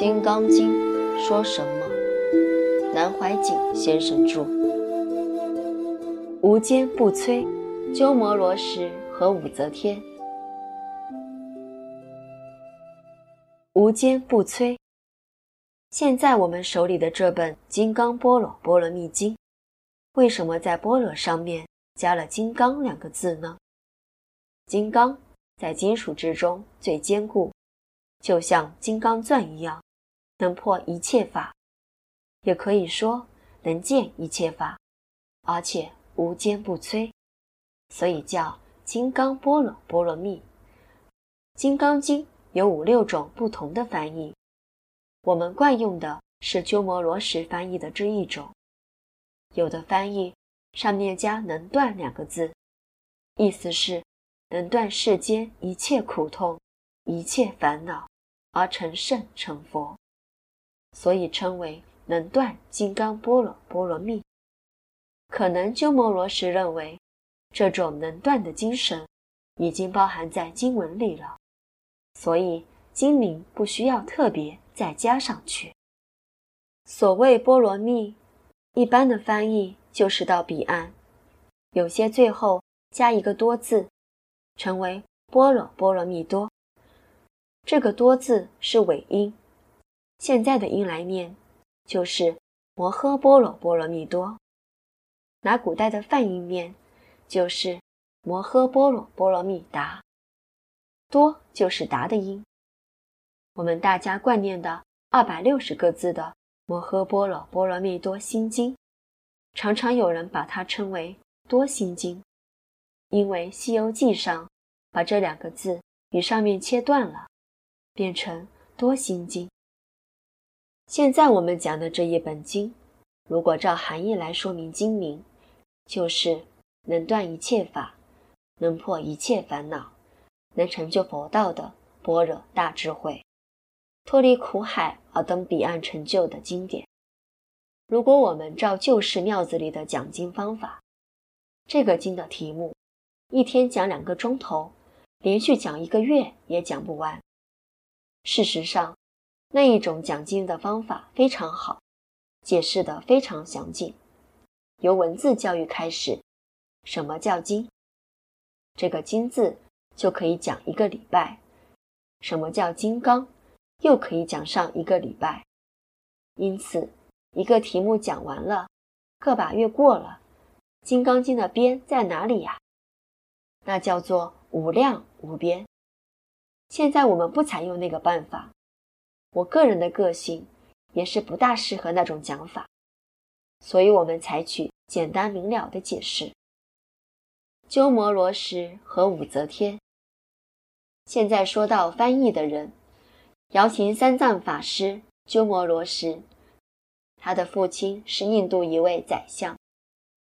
金刚经》说什么？南怀瑾先生著。无坚不摧，鸠摩罗什和武则天。无坚不摧。现在我们手里的这本《金刚波罗波罗蜜经》，为什么在“波罗”上面加了“金刚”两个字呢？金刚在金属之中最坚固。就像金刚钻一样，能破一切法，也可以说能见一切法，而且无坚不摧，所以叫金刚般若波罗蜜。《金刚经》有五六种不同的翻译，我们惯用的是鸠摩罗什翻译的这一种。有的翻译上面加“能断”两个字，意思是能断世间一切苦痛、一切烦恼。而成圣成佛，所以称为能断金刚波罗波罗蜜。可能鸠摩罗什认为，这种能断的精神已经包含在经文里了，所以经名不需要特别再加上去。所谓波罗蜜，一般的翻译就是到彼岸，有些最后加一个多字，成为波罗波罗蜜多。这个“多”字是尾音，现在的音来念就是“摩诃般若波罗蜜多”。拿古代的梵音念，就是“摩诃般若波罗蜜达”。多就是达的音。我们大家惯念的二百六十个字的《摩诃般若波罗蜜多心经》，常常有人把它称为“多心经”，因为《西游记》上把这两个字与上面切断了。变成多心经。现在我们讲的这一本经，如果照含义来说明经名，就是能断一切法，能破一切烦恼，能成就佛道的般若大智慧，脱离苦海而登彼岸成就的经典。如果我们照旧式庙子里的讲经方法，这个经的题目，一天讲两个钟头，连续讲一个月也讲不完。事实上，那一种讲经的方法非常好，解释的非常详尽。由文字教育开始，什么叫经？这个“经”字就可以讲一个礼拜。什么叫金刚？又可以讲上一个礼拜。因此，一个题目讲完了，个把月过了，《金刚经》的边在哪里呀？那叫做无量无边。现在我们不采用那个办法，我个人的个性也是不大适合那种讲法，所以我们采取简单明了的解释。鸠摩罗什和武则天。现在说到翻译的人，瑶琴三藏法师鸠摩罗什，他的父亲是印度一位宰相，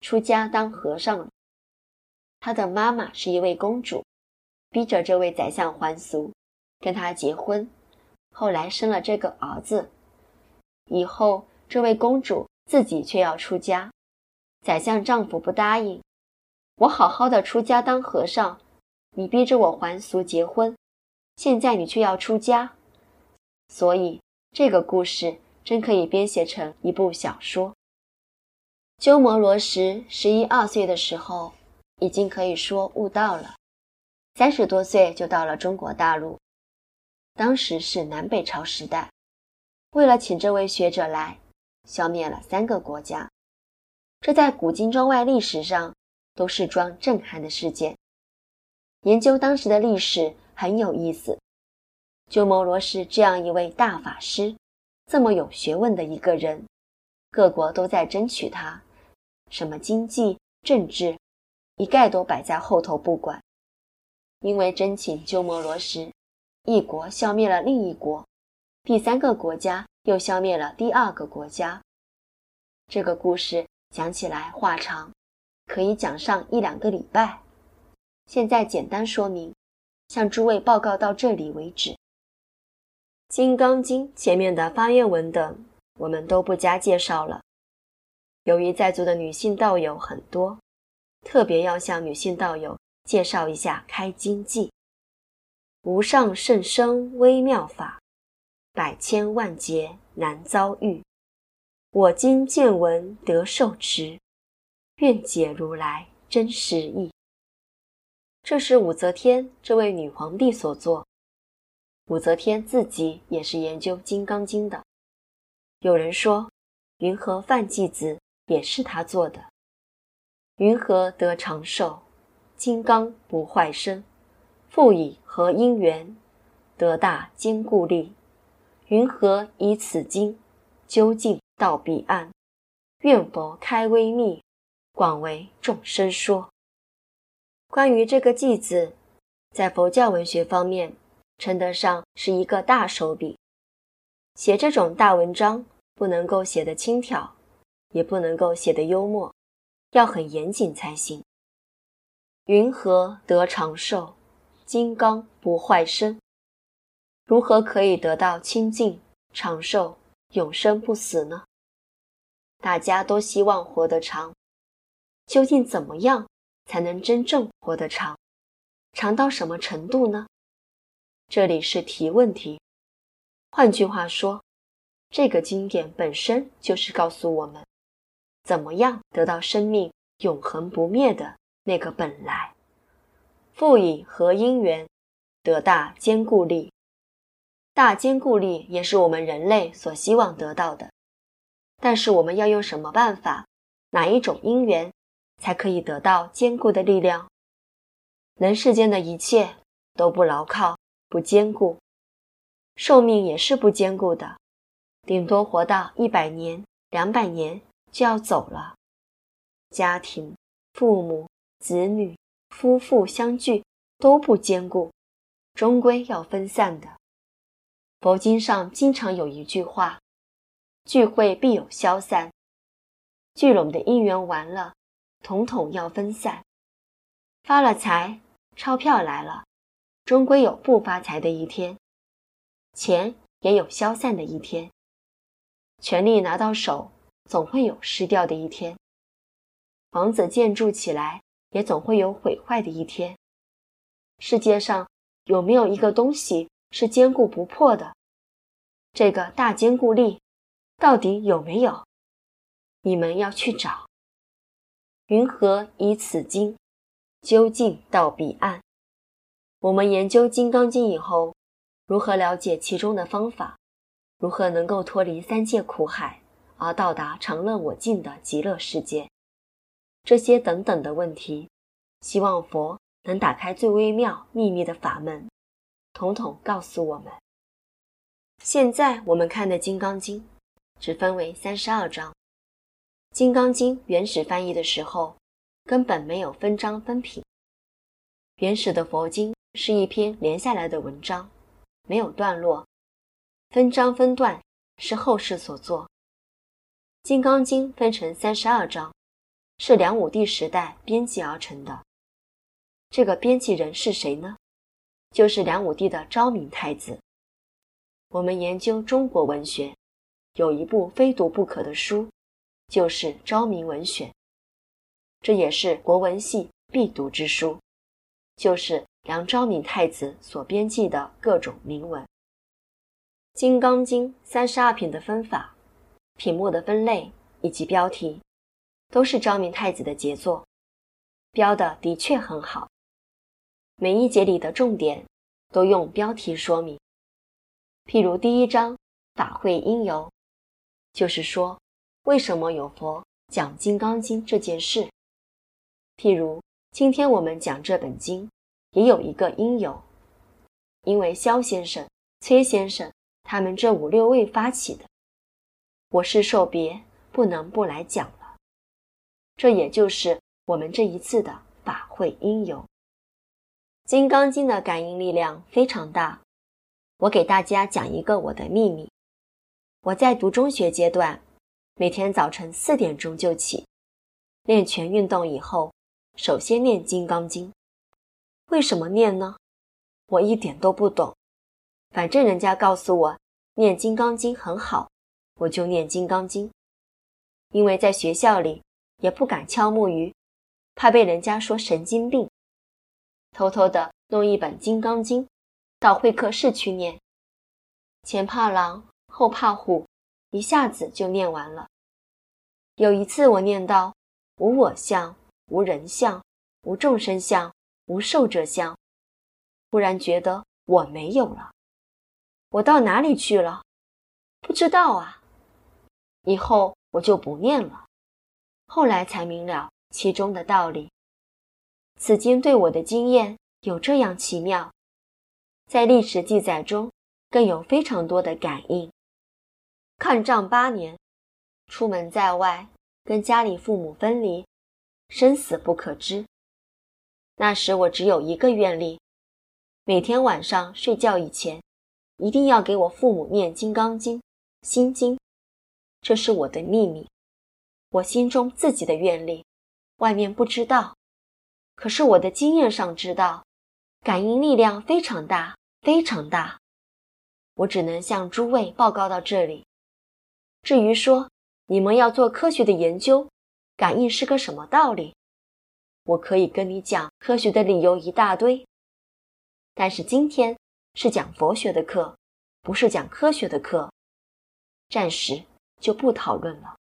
出家当和尚了。他的妈妈是一位公主。逼着这位宰相还俗，跟他结婚，后来生了这个儿子。以后这位公主自己却要出家，宰相丈夫不答应。我好好的出家当和尚，你逼着我还俗结婚，现在你却要出家，所以这个故事真可以编写成一部小说。鸠摩罗什十一二岁的时候，已经可以说悟道了。三十多岁就到了中国大陆，当时是南北朝时代。为了请这位学者来，消灭了三个国家，这在古今中外历史上都是桩震撼的事件。研究当时的历史很有意思。鸠摩罗什这样一位大法师，这么有学问的一个人，各国都在争取他，什么经济、政治，一概都摆在后头不管。因为真请鸠摩罗什，一国消灭了另一国，第三个国家又消灭了第二个国家。这个故事讲起来话长，可以讲上一两个礼拜。现在简单说明，向诸位报告到这里为止。《金刚经》前面的发愿文等，我们都不加介绍了。由于在座的女性道友很多，特别要向女性道友。介绍一下开经记：无上甚深微妙法，百千万劫难遭遇。我今见闻得受持，愿解如来真实义。这是武则天这位女皇帝所作。武则天自己也是研究《金刚经》的。有人说，云何犯继子也是他做的。云何得长寿？金刚不坏身。复以和因缘得大坚固力？云何以此经究竟到彼岸？愿佛开微密，广为众生说。关于这个偈字，在佛教文学方面，称得上是一个大手笔。写这种大文章，不能够写得轻佻，也不能够写得幽默，要很严谨才行。云何得长寿？金刚不坏身，如何可以得到清净、长寿、永生不死呢？大家都希望活得长，究竟怎么样？才能真正活得长，长到什么程度呢？这里是提问题。换句话说，这个经典本身就是告诉我们，怎么样得到生命永恒不灭的那个本来。复以何因缘得大坚固力？大坚固力也是我们人类所希望得到的，但是我们要用什么办法？哪一种因缘？才可以得到坚固的力量。人世间的一切都不牢靠、不坚固，寿命也是不坚固的，顶多活到一百年、两百年就要走了。家庭、父母、子女、夫妇相聚都不坚固，终归要分散的。佛经上经常有一句话：“聚会必有消散，聚拢的因缘完了。”统统要分散，发了财，钞票来了，终归有不发财的一天；钱也有消散的一天；权力拿到手，总会有失掉的一天；房子建筑起来，也总会有毁坏的一天。世界上有没有一个东西是坚固不破的？这个大坚固力到底有没有？你们要去找。云何以此经究竟到彼岸？我们研究《金刚经》以后，如何了解其中的方法？如何能够脱离三界苦海，而到达常乐我净的极乐世界？这些等等的问题，希望佛能打开最微妙秘密的法门，统统告诉我们。现在我们看的《金刚经》，只分为三十二章。《金刚经》原始翻译的时候，根本没有分章分品。原始的佛经是一篇连下来的文章，没有段落，分章分段是后世所作。《金刚经》分成三十二章，是梁武帝时代编辑而成的。这个编辑人是谁呢？就是梁武帝的昭明太子。我们研究中国文学，有一部非读不可的书。就是《昭明文选》，这也是国文系必读之书，就是梁昭明太子所编辑的各种铭文。《金刚经》三十二品的分法、品目的分类以及标题，都是昭明太子的杰作，标的的确很好。每一节里的重点都用标题说明，譬如第一章“法会因由”，就是说。为什么有佛讲《金刚经》这件事？譬如今天我们讲这本经，也有一个因由，因为肖先生、崔先生他们这五六位发起的，我是受别不能不来讲。这也就是我们这一次的法会因由。《金刚经》的感应力量非常大，我给大家讲一个我的秘密。我在读中学阶段。每天早晨四点钟就起，练拳运动以后，首先念《金刚经》。为什么念呢？我一点都不懂，反正人家告诉我念《金刚经》很好，我就念《金刚经》。因为在学校里也不敢敲木鱼，怕被人家说神经病，偷偷的弄一本《金刚经》到会客室去念。前怕狼，后怕虎，一下子就念完了。有一次我念到“无我相，无人相，无众生相，无寿者相”，忽然觉得我没有了，我到哪里去了？不知道啊。以后我就不念了。后来才明了其中的道理。此经对我的经验有这样奇妙，在历史记载中更有非常多的感应。抗战八年，出门在外，跟家里父母分离，生死不可知。那时我只有一个愿力，每天晚上睡觉以前，一定要给我父母念《金刚经》《心经》，这是我的秘密，我心中自己的愿力，外面不知道。可是我的经验上知道，感应力量非常大，非常大。我只能向诸位报告到这里。至于说你们要做科学的研究，感应是个什么道理？我可以跟你讲科学的理由一大堆。但是今天是讲佛学的课，不是讲科学的课，暂时就不讨论了。